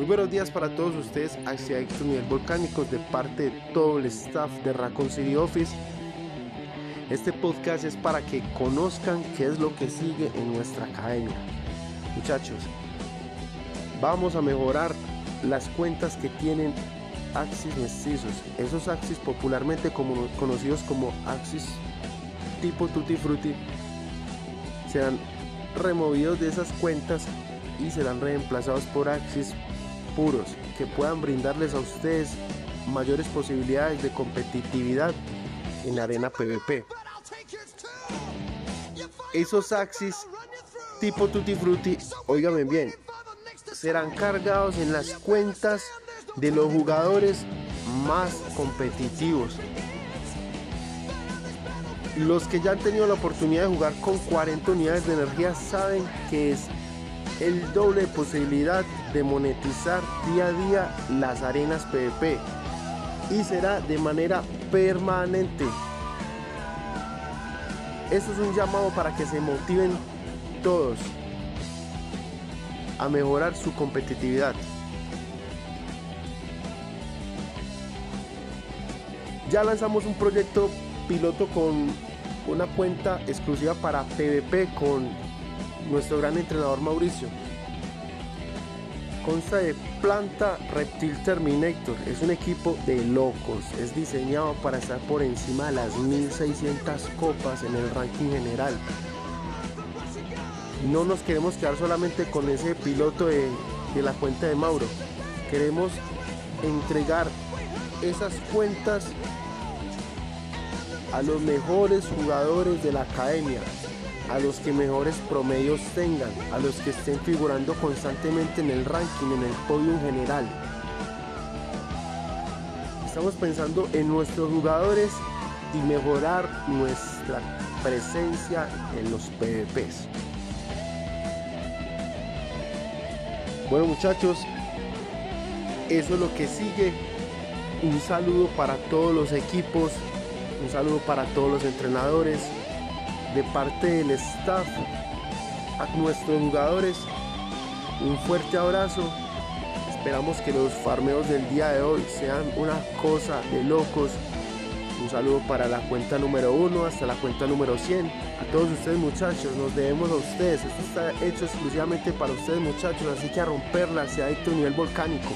Muy buenos días para todos ustedes, hacia Adictos Nivel Volcánicos, de parte de todo el staff de Raccoon City Office. Este podcast es para que conozcan qué es lo que sigue en nuestra academia. Muchachos, vamos a mejorar las cuentas que tienen Axis mestizos. Esos Axis popularmente conocidos como Axis tipo Tutti Frutti serán removidos de esas cuentas y serán reemplazados por Axis puros que puedan brindarles a ustedes mayores posibilidades de competitividad en la arena PvP. Esos Axis tipo Tutti Frutti, oígame bien, serán cargados en las cuentas de los jugadores más competitivos. Los que ya han tenido la oportunidad de jugar con 40 unidades de energía saben que es el doble posibilidad de monetizar día a día las arenas PvP y será de manera permanente. Esto es un llamado para que se motiven todos a mejorar su competitividad. Ya lanzamos un proyecto piloto con una cuenta exclusiva para PvP con nuestro gran entrenador Mauricio. Consta de Planta Reptil Terminator. Es un equipo de locos. Es diseñado para estar por encima de las 1600 copas en el ranking general. No nos queremos quedar solamente con ese piloto de, de la cuenta de Mauro. Queremos entregar esas cuentas a los mejores jugadores de la academia, a los que mejores promedios tengan, a los que estén figurando constantemente en el ranking, en el podio en general. Estamos pensando en nuestros jugadores y mejorar nuestra presencia en los PvPs. Bueno muchachos, eso es lo que sigue. Un saludo para todos los equipos, un saludo para todos los entrenadores, de parte del staff, a nuestros jugadores, un fuerte abrazo. Esperamos que los farmeos del día de hoy sean una cosa de locos. Un saludo para la cuenta número 1 hasta la cuenta número 100. A todos ustedes muchachos, nos debemos a ustedes. Esto está hecho exclusivamente para ustedes muchachos, así que a romperla, sea adicto a nivel volcánico.